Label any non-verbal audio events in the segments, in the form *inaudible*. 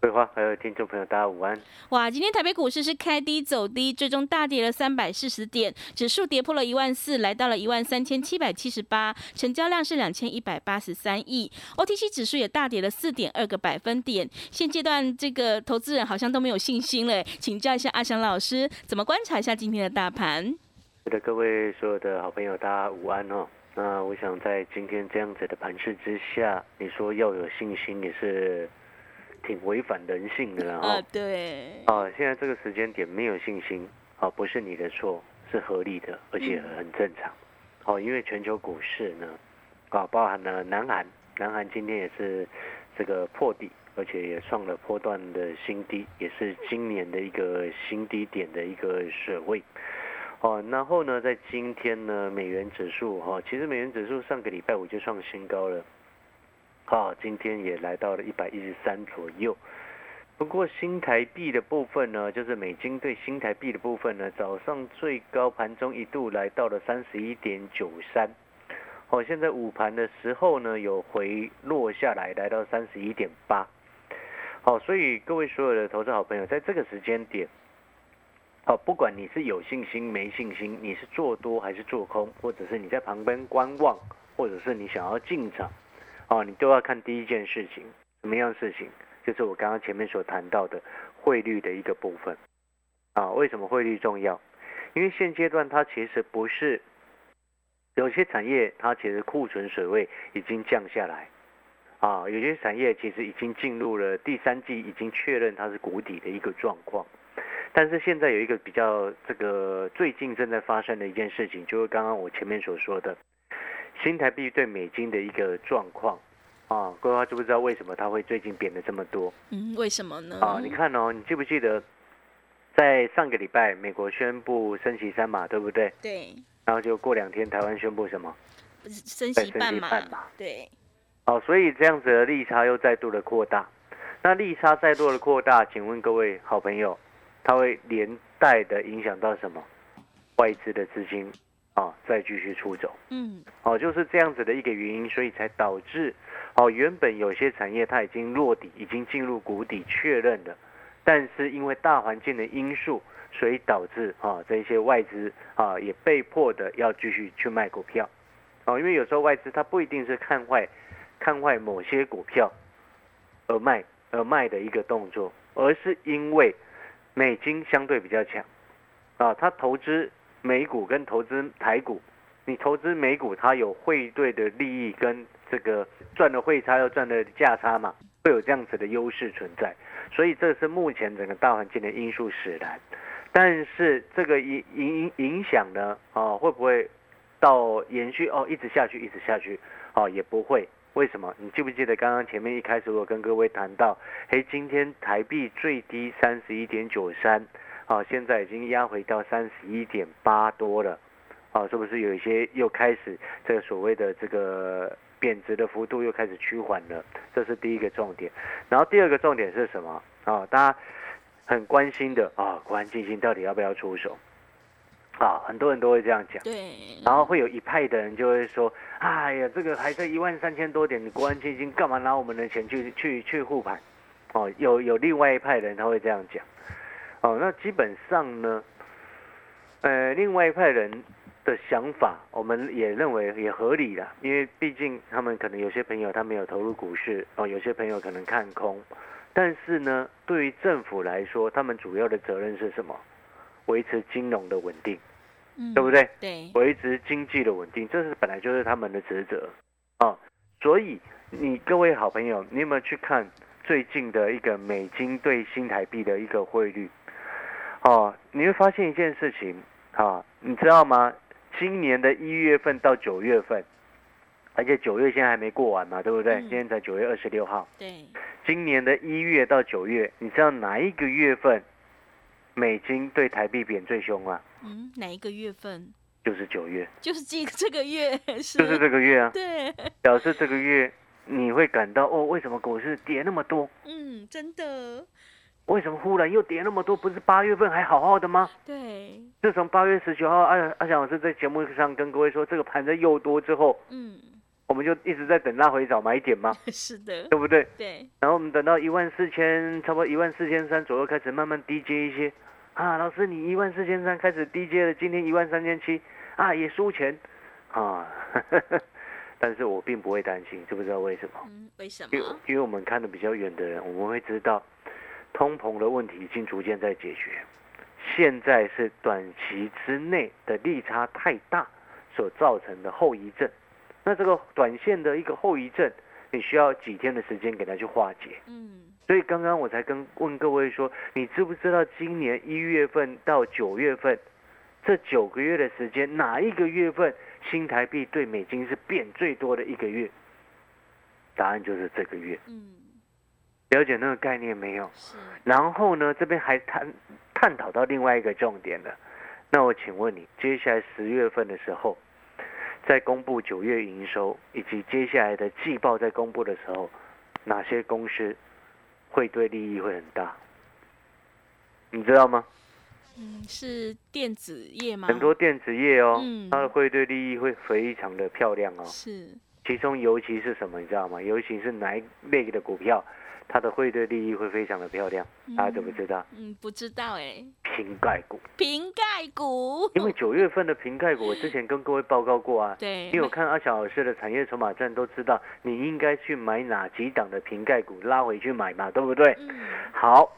桂花，还有听众朋友，大家午安。哇，今天台北股市是开低走低，最终大跌了三百四十点，指数跌破了一万四，来到了一万三千七百七十八，成交量是两千一百八十三亿。OTC 指数也大跌了四点二个百分点。现阶段这个投资人好像都没有信心了，请教一下阿翔老师，怎么观察一下今天的大盘？是的，各位所有的好朋友，大家午安哦。那我想在今天这样子的盘势之下，你说要有信心也是。挺违反人性的了哈，对，啊，现在这个时间点没有信心，啊，不是你的错，是合理的，而且很正常，哦，因为全球股市呢，啊，包含了南韩，南韩今天也是这个破底，而且也创了波段的新低，也是今年的一个新低点的一个水位，哦，然后呢，在今天呢，美元指数哈，其实美元指数上个礼拜五就创新高了。好，今天也来到了一百一十三左右。不过新台币的部分呢，就是美金对新台币的部分呢，早上最高盘中一度来到了三十一点九三。好，现在午盘的时候呢，有回落下来，来到三十一点八。好，所以各位所有的投资好朋友，在这个时间点，好，不管你是有信心没信心，你是做多还是做空，或者是你在旁边观望，或者是你想要进场。哦，你都要看第一件事情，什么样事情？就是我刚刚前面所谈到的汇率的一个部分。啊，为什么汇率重要？因为现阶段它其实不是有些产业，它其实库存水位已经降下来。啊，有些产业其实已经进入了第三季，已经确认它是谷底的一个状况。但是现在有一个比较这个最近正在发生的一件事情，就是刚刚我前面所说的。新台币对美金的一个状况啊，各位知不知道为什么它会最近贬的这么多？嗯，为什么呢？啊，你看哦，你记不记得在上个礼拜美国宣布升息三码，对不对？对。然后就过两天台湾宣布什么？升息半码。对。哦，所以这样子的利差又再度的扩大。那利差再度的扩大，请问各位好朋友，它会连带的影响到什么？外资的资金。啊，再继续出走，嗯，哦，就是这样子的一个原因，所以才导致，哦，原本有些产业它已经落底，已经进入谷底确认了，但是因为大环境的因素，所以导致啊，这些外资啊也被迫的要继续去卖股票，哦，因为有时候外资它不一定是看坏，看坏某些股票而卖而卖的一个动作，而是因为美金相对比较强，啊，它投资。美股跟投资台股，你投资美股，它有汇兑的利益跟这个赚的汇差又赚的价差嘛，会有这样子的优势存在，所以这是目前整个大环境的因素使然。但是这个影影影响呢，啊，会不会到延续哦，一直下去，一直下去，哦，也不会。为什么？你记不记得刚刚前面一开始我跟各位谈到，嘿，今天台币最低三十一点九三。好，现在已经压回到三十一点八多了，好，是不是有一些又开始这个所谓的这个贬值的幅度又开始趋缓了？这是第一个重点。然后第二个重点是什么？啊，大家很关心的啊，国安基金到底要不要出手？啊，很多人都会这样讲。对。然后会有一派的人就会说：“哎呀，这个还在一万三千多点，你国安基金干嘛拿我们的钱去去去护盘？”哦，有有另外一派人他会这样讲。哦，那基本上呢，呃，另外一派人的想法，我们也认为也合理的，因为毕竟他们可能有些朋友他没有投入股市，哦，有些朋友可能看空，但是呢，对于政府来说，他们主要的责任是什么？维持金融的稳定，嗯，对不对？对，维持经济的稳定，这是本来就是他们的职责，啊，所以你各位好朋友，你有没有去看最近的一个美金对新台币的一个汇率？哦，你会发现一件事情，啊，你知道吗？今年的一月份到九月份，而且九月现在还没过完嘛，对不对？嗯今天才九月二十六号。对，今年的一月到九月，你知道哪一个月份美金对台币贬最凶啊？嗯，哪一个月份？就是九月，就是这这个月，*laughs* 是，就是这个月啊。对，表示这个月你会感到哦，为什么股市跌那么多？嗯，真的，为什么忽然又跌那么多？不是八月份还好好的吗？对，自从八月十九号，阿阿翔老师在节目上跟各位说，这个盘子又多之后，嗯，我们就一直在等拉回找买点嘛，*laughs* 是的，对不对？对，然后我们等到一万四千，差不多一万四千三左右开始慢慢低接一些。啊，老师，你一万四千三开始低接了，今天一万三千七，啊，也输钱，啊，*laughs* 但是我并不会担心，知不知道为什么？嗯，为什因为么？因为我们看的比较远的人，我们会知道，通膨的问题已经逐渐在解决，现在是短期之内的利差太大所造成的后遗症。那这个短线的一个后遗症，你需要几天的时间给它去化解。嗯，所以刚刚我才跟问各位说，你知不知道今年一月份到九月份这九个月的时间，哪一个月份新台币对美金是变最多的一个月？答案就是这个月。嗯，了解那个概念没有？是，然后呢，这边还探探讨到另外一个重点了。那我请问你，接下来十月份的时候，在公布九月营收以及接下来的季报在公布的时候，哪些公司会对利益会很大？你知道吗？嗯，是电子业吗？很多电子业哦，嗯它的汇兑利益会非常的漂亮哦。是，其中尤其是什么，你知道吗？尤其是哪一类的股票，它的汇兑利益会非常的漂亮。大家知不知道？嗯，不知道哎，瓶盖股。瓶盖股，因为九月份的瓶盖股，我之前跟各位报告过啊。对，你有看阿小老师的产业筹码站，都知道你应该去买哪几档的瓶盖股，拉回去买嘛，对不对？嗯，好，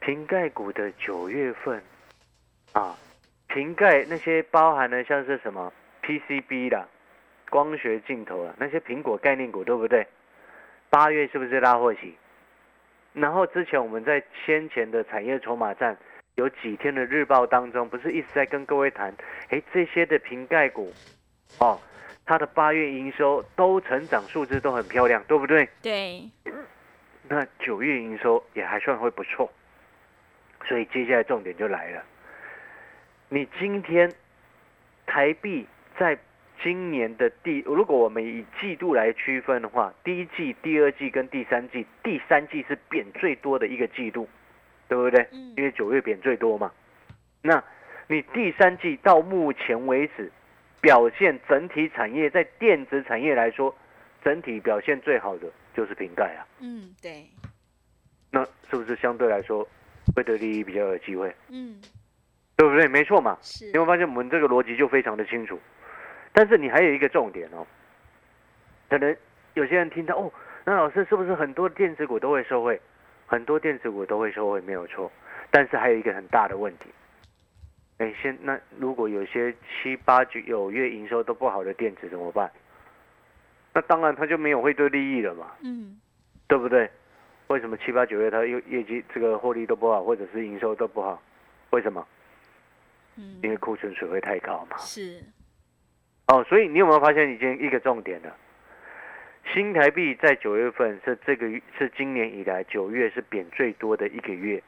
瓶盖股的九月份啊，瓶盖那些包含了像是什么 PCB 啦、光学镜头啊，那些苹果概念股，对不对？八月是不是拉货期？然后之前我们在先前的产业筹码站有几天的日报当中，不是一直在跟各位谈，诶，这些的瓶盖股，哦，它的八月营收都成长数字都很漂亮，对不对？对，那九月营收也还算会不错，所以接下来重点就来了。你今天台币在今年的第，如果我们以季度来区分的话，第一季、第二季跟第三季，第三季是贬最多的一个季度，对不对？嗯因为九月贬最多嘛。那你第三季到目前为止表现整体产业在电子产业来说，整体表现最好的就是瓶盖啊。嗯，对，那是不是相对来说会对利益比较有机会？嗯，对不对？没错嘛。是你，会发现我们这个逻辑就非常的清楚。但是你还有一个重点哦，可能有些人听到哦，那老师是不是很多电子股都会受惠？很多电子股都会受惠，没有错。但是还有一个很大的问题，哎，现那如果有些七八九月营收都不好的电子怎么办？那当然它就没有汇兑利益了嘛。嗯，对不对？为什么七八九月它业业绩这个获利都不好，或者是营收都不好？为什么？嗯，因为库存水位太高嘛。是，哦，所以你有没有发现已经一个重点了？新台币在九月份是这个月是今年以来九月是贬最多的一个月，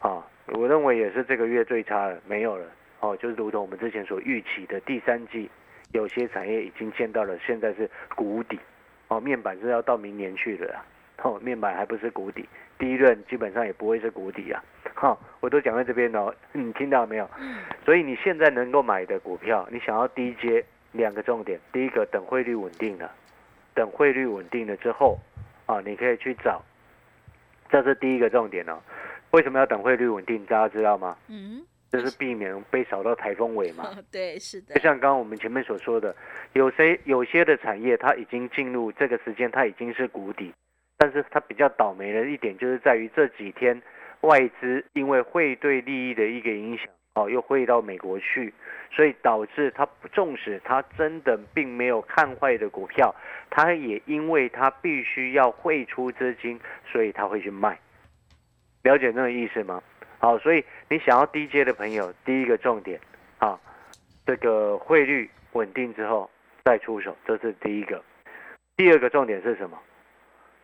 啊，我认为也是这个月最差了，没有了。哦，就是如同我们之前所预期的，第三季有些产业已经见到了现在是谷底，哦，面板是要到明年去的啦，哦，面板还不是谷底，第一轮基本上也不会是谷底啊，哈、我都讲在这边哦，你听到没有？嗯，所以你现在能够买的股票，你想要低接，两个重点，第一个等汇率稳定了，等汇率稳定了之后，啊，你可以去找，这是第一个重点哦。为什么要等汇率稳定？大家知道吗？嗯，就是避免被扫到台风尾嘛。*laughs* 对，是的就，像刚刚我们前面所说的，有谁有些的产业它已经进入这个时间，它已经是谷底，但是它比较倒霉的一点就是在于这几天外资因为汇兑利益的一个影响，哦，又汇到美国去，所以导致它纵使他真的并没有看坏的股票，他也因为他必须要汇出资金，所以他会去卖。了解那个意思吗？好，所以你想要低阶的朋友，第一个重点啊，这个汇率稳定之后再出手，这是第一个。第二个重点是什么？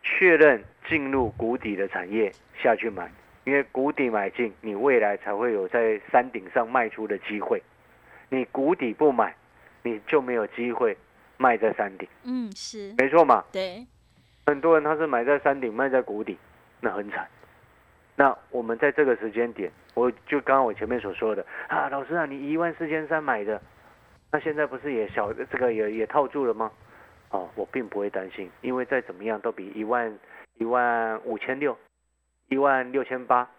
确认进入谷底的产业下去买，因为谷底买进，你未来才会有在山顶上卖出的机会。你谷底不买，你就没有机会卖在山顶。嗯，是没错嘛。对，很多人他是买在山顶，卖在谷底，那很惨。那我们在这个时间点，我就刚刚我前面所说的啊，老师啊，你一万四千三买的，那现在不是也小这个也也套住了吗？哦，我并不会担心，因为再怎么样都比一万一万五千六、一万六千八、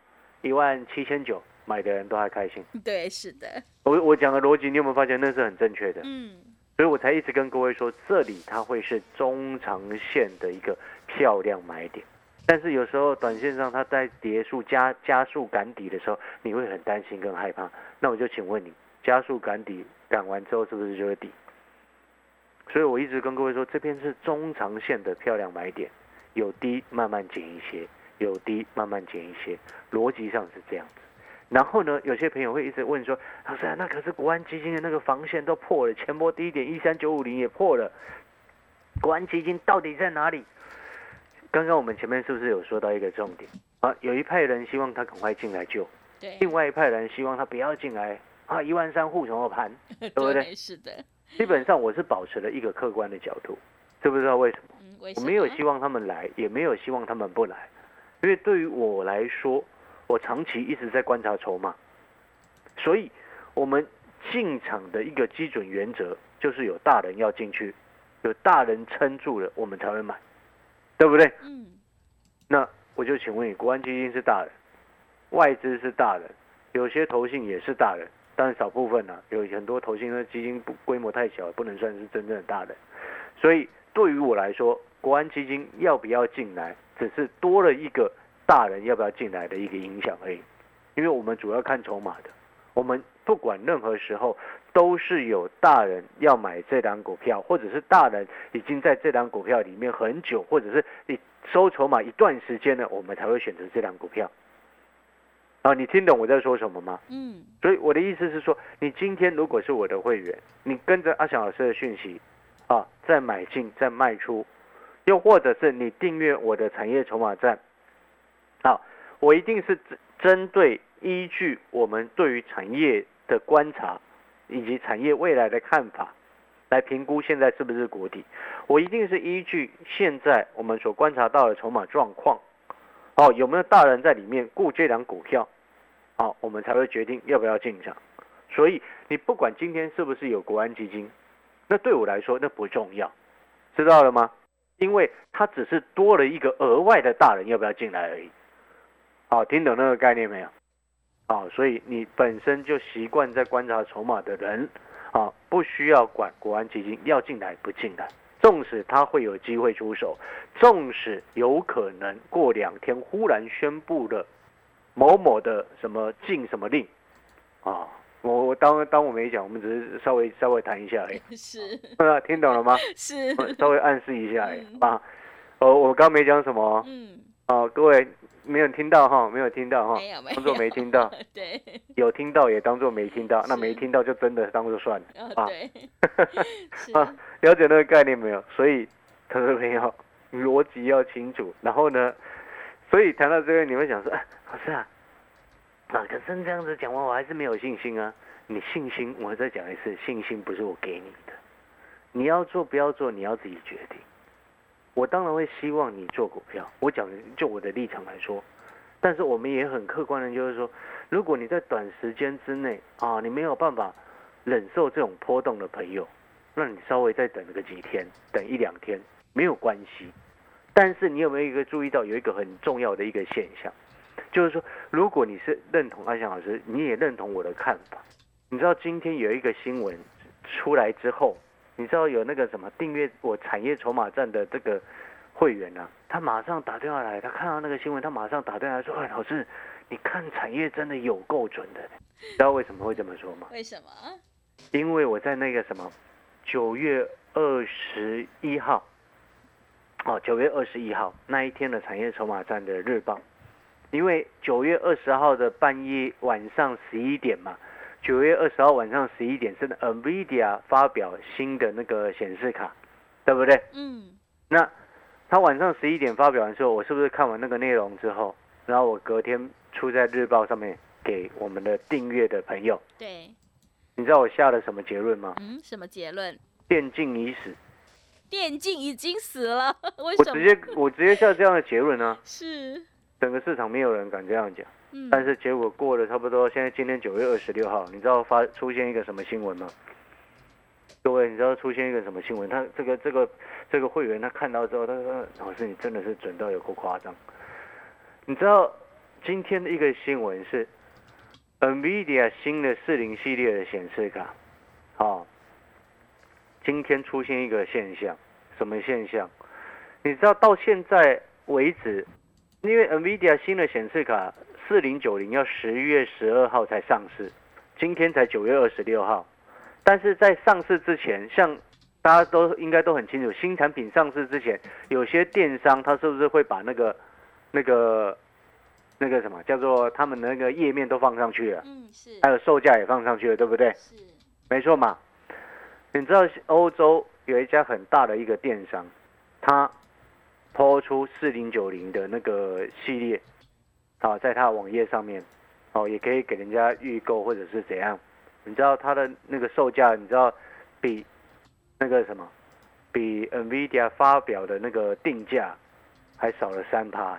一万七千九买的人都还开心。*laughs* 对，是的，我我讲的逻辑，你有没有发现那是很正确的？嗯，所以我才一直跟各位说，这里它会是中长线的一个漂亮买点。但是有时候短线上它在跌速加加速赶底的时候，你会很担心跟害怕。那我就请问你，加速赶底赶完之后是不是就会底？所以我一直跟各位说，这边是中长线的漂亮买点，有低慢慢减一些，有低慢慢减一些，逻辑上是这样子。然后呢，有些朋友会一直问说，老师啊，那可是国安基金的那个防线都破了，前波低点一三九五零也破了，国安基金到底在哪里？刚刚我们前面是不是有说到一个重点啊？有一派人希望他赶快进来救，对，另外一派人希望他不要进来啊，一万三护什么盘，*laughs* 对不对？是的，基本上我是保持了一个客观的角度，知不知道为什么？嗯，为什么？我没有希望他们来，也没有希望他们不来，因为对于我来说，我长期一直在观察筹码，所以我们进场的一个基准原则就是有大人要进去，有大人撑住了，我们才会买，对不对？嗯，那我就请问你，国安基金是大人，外资是大人，有些投信也是大人，但少部分呢、有很多投信的基金规模太小，不能算是真正的大人。所以对于我来说，国安基金要不要进来，只是多了一个大人要不要进来的一个影响而已。因为我们主要看筹码的，我们不管任何时候都是有大人要买这档股票，或者是大人已经在这档股票里面很久，或者是你收筹码一段时间了，我们才会选择这档股票。啊，你听懂我在说什么吗？嗯，所以我的意思是说，你今天如果是我的会员，你跟着阿翔老师的讯息，啊，再买进再卖出，又或者是你订阅我的产业筹码站，好，我一定是针针对依据我们对于产业的观察以及产业未来的看法来评估现在是不是谷底，我一定是依据现在我们所观察到的筹码状况，哦，有没有大人在里面顾这两股票？好，我们才会决定要不要进场。所以你不管今天是不是有国安基金，那对我来说那不重要，知道了吗？因为它只是多了一个额外的大人要不要进来而已。好，听懂那个概念没有？好，所以你本身就习惯在观察筹码的人，啊，不需要管国安基金要进来不进来。纵使他会有机会出手，纵使有可能过两天忽然宣布了某某的什么禁什么令，啊，我我当当我没讲，我们只是稍微稍微谈一下而已，*laughs* 是 *laughs* 听懂了吗？*laughs* 是，稍微暗示一下而已嗯啊。哦，我刚没讲什么嗯，哦，各位没有听到哈，没有听到哈当做没听到，对，有听到也当做没听到，那是没听到就真的当做算了啊。哦对，是，啊，了解那个概念没有？所以，投资朋友逻辑要清楚。然后呢，所以谈到这个，你会想说，哎，老师啊，马，可是这样子讲完，我还是没有信心啊。你信心，我再讲一次，信心不是我给你的，你要做不要做，你要自己决定。我当然会希望你做股票，我讲就我的立场来说，但是我们也很客观的，就是说，如果你在短时间之内啊，你没有办法忍受这种波动的朋友，那你稍微再等个几天，等一两天没有关系。但是你有没有一个注意到有一个很重要的一个现象，就是说，如果你是认同阿翔老师，你也认同我的看法，你知道今天有一个新闻出来之后，你知道有那个什么订阅我产业筹码站的这个会员啊，他马上打电话来，他看到那个新闻，他马上打电话来说，哎，老师，你看产业真的有够准的，知道为什么会这么说吗？为什么？因为我在那个什么九月二十一号，哦，九月二十一号那一天的产业筹码站的日报，因为九月二十号的半夜晚上十一点嘛，九月二十号晚上十一点是 NVIDIA 发表新的那个显示卡，对不对？嗯，那他晚上十一点发表完之后，我是不是看完那个内容之后，然后我隔天出在日报上面给我们的订阅的朋友，对，你知道我下了什么结论吗？嗯，什么结论？电竞已死。电竞已经死了，*laughs* 为什么？我直接我直接下这样的结论呢、*laughs* 是，整个市场没有人敢这样讲。嗯，但是结果过了差不多，现在今天九月二十六号，你知道发出现一个什么新闻吗？各位，你知道出现一个什么新闻？他这个这个这个会员他看到之后，他说：“老师，你真的是准到有够夸张。”你知道今天的一个新闻是，NVIDIA 新的四零系列的显示卡，哦，今天出现一个现象，什么现象？你知道到现在为止，因为 NVIDIA 新的显示卡四零九零要十月十二号才上市，今天才九月二十六号，但是在上市之前，像大家都应该都很清楚，新产品上市之前，有些电商他是不是会把那个那个那个什么叫做他们的那个页面都放上去了，嗯，是，还有售价也放上去了，对不对？是，没错嘛。你知道欧洲有一家很大的一个电商，他抛出四零九零的那个系列，啊，在他的网页上面，哦，也可以给人家预购或者是怎样。你知道它的那个售价，你知道比那个什么，比 NVIDIA 发表的那个定价还少了三趴，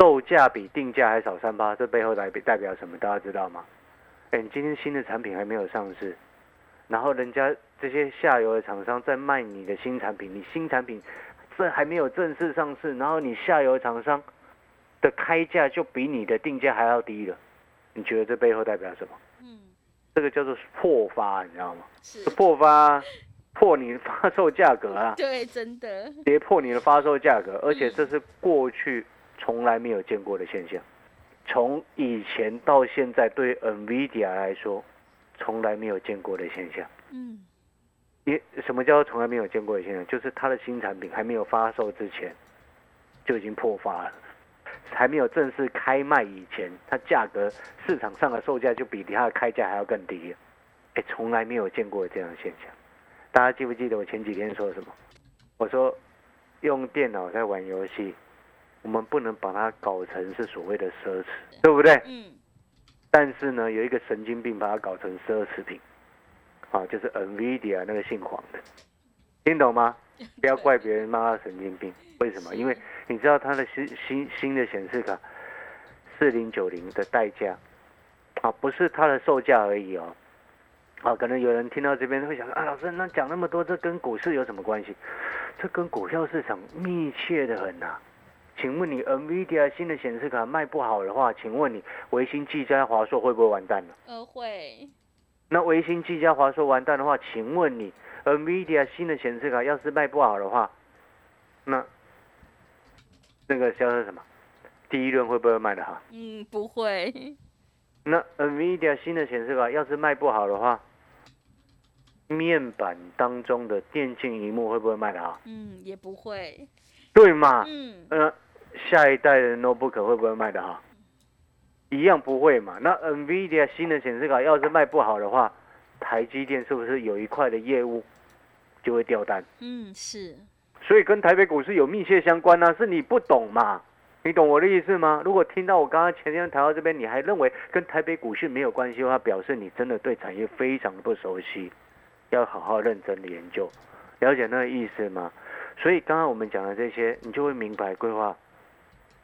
售价比定价还少三趴，这背后代代表什么？大家知道吗？哎，你今天新的产品还没有上市，然后人家这些下游的厂商在卖你的新产品，你新产品这还没有正式上市，然后你下游厂商的开价就比你的定价还要低了，你觉得这背后代表什么？嗯，这个叫做破发，你知道吗？是，破发破你的发售价格啊，对，真的，跌破你的发售价格，而且这是过去从来没有见过的现象，从以前到现在，对 NVIDIA 来说，从来没有见过的现象。嗯，也什么叫做从来没有见过的现象？就是它的新产品还没有发售之前，就已经破发了，还没有正式开卖以前，它价格市场上的售价就比它的开价还要更低了。哎，从来没有见过这样的现象。大家记不记得我前几天说什么？我说用电脑在玩游戏，我们不能把它搞成是所谓的奢侈，对不对？嗯，但是呢，有一个神经病把它搞成奢侈品，啊，就是 NVIDIA 那个姓黄的，听懂吗？*laughs* 不要怪别人骂他神经病，为什么？因为你知道它的新新新的显示卡四零九零的代价，啊，不是它的售价而已哦。啊，可能有人听到这边会想啊，老师，那讲那么多，这跟股市有什么关系？这跟股票市场密切的很呐、请问你 NVIDIA 新的显示卡卖不好的话，请问你维新、技嘉、华硕会不会完蛋呢？呃，会，那维新、技嘉、华硕完蛋的话，请问你 NVIDIA 新的显示卡要是卖不好的话，那那个叫做什么？第一轮会不会卖的好？嗯，不会，那 NVIDIA 新的显示卡要是卖不好的话，面板当中的电竞荧幕会不会卖的好？嗯，也不会，对嘛？嗯，呃，下一代的 notebook 会不会卖的好？一样不会嘛。那 NVIDIA 新的显示卡要是卖不好的话，台积电是不是有一块的业务就会掉单？嗯，是，所以跟台北股市有密切相关呢、是你不懂嘛？你懂我的意思吗？如果听到我刚刚前天谈到这边，你还认为跟台北股市没有关系的话，表示你真的对产业非常的不熟悉，要好好认真的研究，了解那个意思吗？所以刚刚我们讲的这些，你就会明白规划。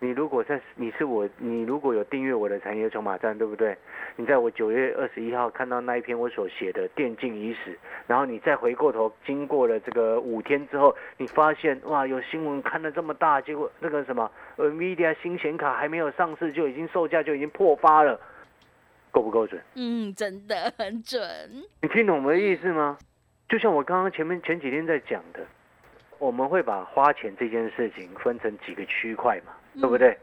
你如果在你是我，你如果有订阅我的产业筹码站，对不对？你在我九月二十一号看到那一篇我所写的电竞已死，然后你再回过头，经过了这个五天之后，你发现哇，有新闻看得这么大，结果那个什么 NVIDIA 新显卡还没有上市，就已经售价就已经破发了，够不够准？嗯，真的很准，你听懂我的意思吗？就像我刚刚前面前几天在讲的，我们会把花钱这件事情分成几个区块嘛，对不对？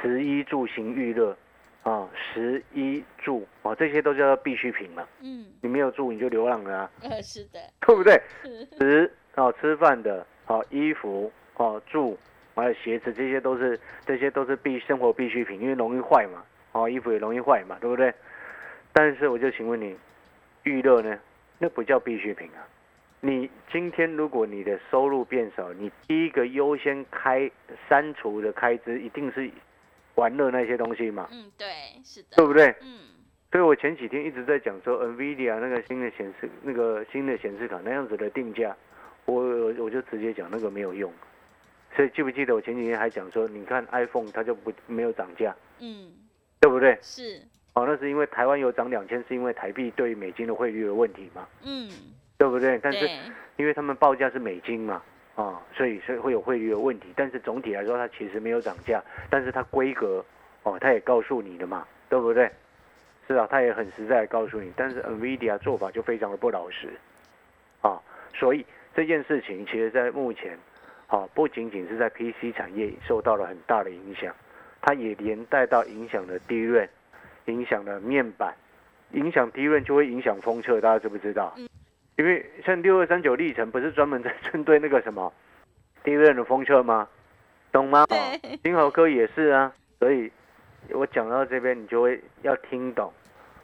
食衣住行娱乐啊，食衣住啊，这些都叫做必需品嘛。嗯，你没有住你就流浪了啊，呃，是的，对不对？是，食啊，吃饭的啊，衣服啊，住还有鞋子，这些都是这些都是必生活必需品，因为容易坏嘛，哦，衣服也容易坏嘛，对不对？但是我就请问你，娱乐呢？那不叫必需品啊。你今天如果你的收入变少，你第一个优先开删除的开支一定是玩乐那些东西嘛？嗯，对，是的，对不对？嗯，所以我前几天一直在讲说，NVIDIA 那个新的显示那个新的显示卡那样子的定价，我我就直接讲那个没有用。所以记不记得我前几天还讲说，你看 iPhone 它就不没有涨价，嗯，对不对？是，哦，那是因为台湾有涨两千，是因为台币对美金的汇率的问题嘛，嗯，对不对？但是，因为他们报价是美金嘛，啊、所以所以会有汇率的问题。但是总体来说，它其实没有涨价，但是它规格哦，它也告诉你的嘛，对不对？是啊，它也很实在地告诉你。但是 NVIDIA 做法就非常的不老实，啊，所以这件事情其实在目前，啊，不仅仅是在 PC 产业受到了很大的影响，它也连带到影响了低润，影响了面板，影响低润就会影响封测，大家知不知道？因为像六二三九历程不是专门在针对那个什么 *laughs* 低润的风车吗？懂吗？哦对金豪科也是啊，所以我讲到这边，你就会要听懂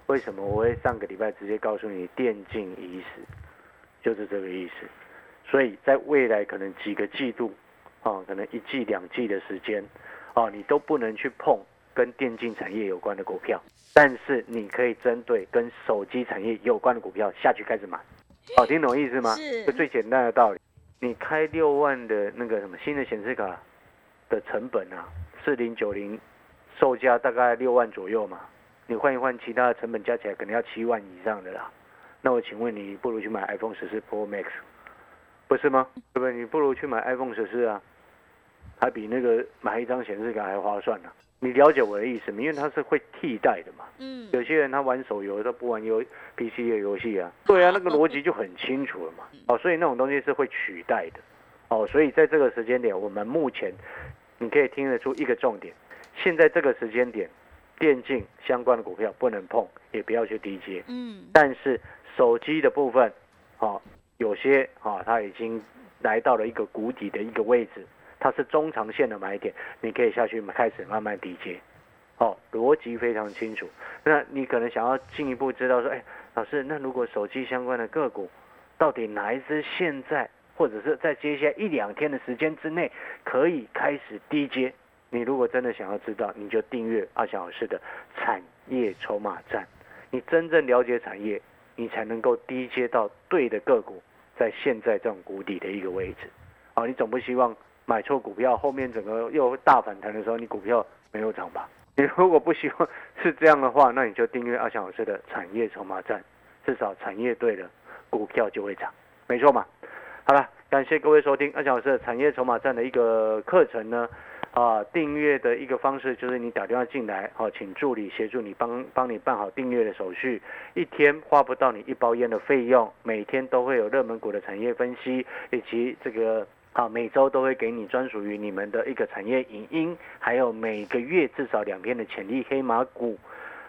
为什么我会上个礼拜直接告诉你电竞已死，就是这个意思。所以在未来可能几个季度，啊，可能一季两季的时间，啊，你都不能去碰跟电竞产业有关的股票，但是你可以针对跟手机产业有关的股票下去开始买。好，听懂意思吗？是就最简单的道理。你开六万的那个什么新的显示卡的成本啊，四零九零，售价大概六万左右嘛。你换一换，其他的成本加起来可能要七万以上的啦。那我请问你，不如去买 iPhone 十四 Pro Max，不是吗？对不对？你不如去买 iPhone 十四啊，还比那个买一张显示卡还划算呢、你了解我的意思吗？因为它是会替代的嘛。嗯，有些人他玩手游，他不玩游 PC 的游戏啊，对啊，那个逻辑就很清楚了嘛。哦，所以那种东西是会取代的。哦，所以在这个时间点，我们目前你可以听得出一个重点，现在这个时间点，电竞相关的股票不能碰，也不要去低接。嗯，但是手机的部分，哦，有些啊、它已经来到了一个谷底的一个位置，它是中长线的买点，你可以下去开始慢慢低接。哦，逻辑非常清楚。那你可能想要进一步知道说，哎，老师，那如果手机相关的个股，到底哪一只现在或者是在接下来一两天的时间之内可以开始低接？你如果真的想要知道，你就订阅阿翔老师的产业筹码站。你真正了解产业，你才能够低接到对的个股，在现在这种谷底的一个位置。哦，你总不希望买错股票，后面整个又大反弹的时候，你股票没有涨吧？*laughs* 你如果不希望是这样的话，那你就订阅阿翔老师的产业筹码站，至少产业对了，股票就会涨，没错嘛？好了，感谢各位收听阿翔老师的产业筹码站的一个课程呢。啊，订阅的一个方式就是你打电话进来，好、请助理协助你帮帮你办好订阅的手续，一天花不到你一包烟的费用，每天都会有热门股的产业分析，以及这个啊每周都会给你专属于你们的一个产业影音，还有每个月至少两篇的潜力黑马股，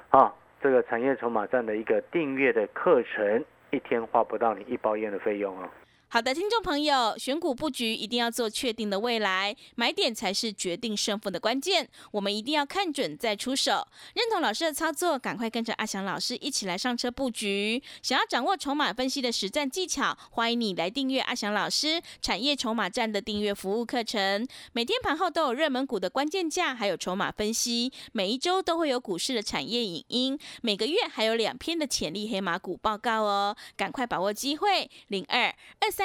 啊，这个产业筹码站的一个订阅的课程，一天花不到你一包烟的费用哦。好的，听众朋友，选股布局一定要做确定的未来，买点才是决定胜负的关键。我们一定要看准再出手。认同老师的操作，赶快跟着阿翔老师一起来上车布局。想要掌握筹码分析的实战技巧，欢迎你来订阅阿翔老师产业筹码站的订阅服务课程。每天盘后都有热门股的关键价，还有筹码分析。每一周都会有股市的产业影音，每个月还有两篇的潜力黑马股报告哦。赶快把握机会，零二二三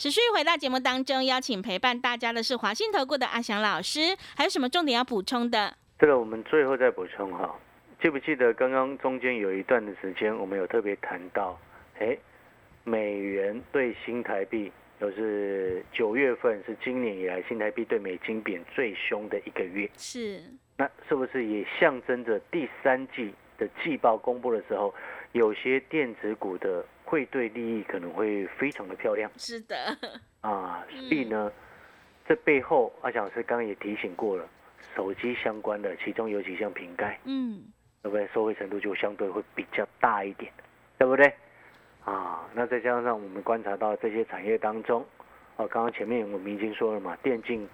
持续回到节目当中，邀请陪伴大家的是华信投顾的阿翔老师，还有什么重点要补充的？这个我们最后再补充哈，记不记得刚刚中间有一段的时间，我们有特别谈到，哎，美元对新台币，就是九月份是今年以来新台币对美金贬最凶的一个月，是，那是不是也象征着第三季的季报公布的时候，有些电子股的汇兑利益可能会非常的漂亮是的，啊？所以呢，这背后阿翔老师刚刚也提醒过了，手机相关的，其中尤其像瓶盖。嗯，对不对？收回程度就相对会比较大一点，对不对？啊，那再加上我们观察到这些产业当中，哦，刚刚前面我们已经说了嘛，电竞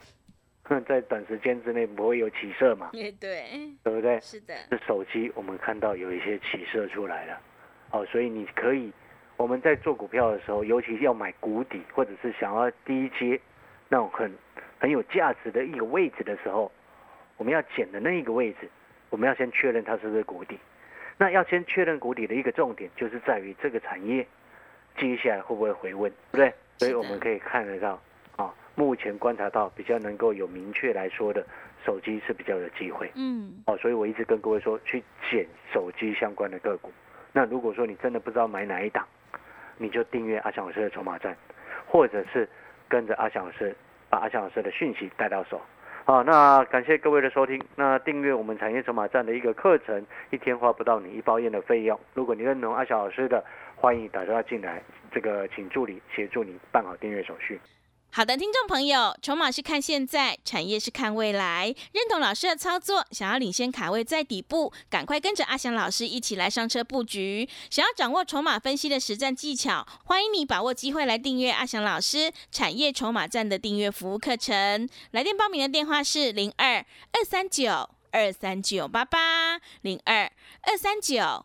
在短时间之内不会有起色嘛，也对，对不对？是的，这手机我们看到有一些起色出来了，哦，所以你可以我们在做股票的时候，尤其要买谷底或者是想要低阶那种很很有价值的一个位置的时候，我们要捡的那一个位置，我们要先确认它是不是谷底。那要先确认谷底的一个重点，就是在于这个产业接下来会不会回温，对不对？所以我们可以看得到，啊，目前观察到比较能够有明确来说的，手机是比较有机会。嗯，哦，所以我一直跟各位说，去捡手机相关的个股。那如果说你真的不知道买哪一档，你就订阅阿翔老师的筹码站，或者是跟着阿翔老师把阿翔老师的讯息带到手。好，那感谢各位的收听。那订阅我们产业筹码站的一个课程，一天花不到你一包烟的费用。如果你认同阿翔老师的，欢迎打电话进来，这个请助理协助你办好订阅手续。好的，听众朋友，筹码是看现在，产业是看未来。认同老师的操作，想要领先卡位在底部，赶快跟着阿翔老师一起来上车布局。想要掌握筹码分析的实战技巧，欢迎你把握机会来订阅阿翔老师产业筹码站的订阅服务课程。来电报名的电话是零二二三九二三九八八零二二三九。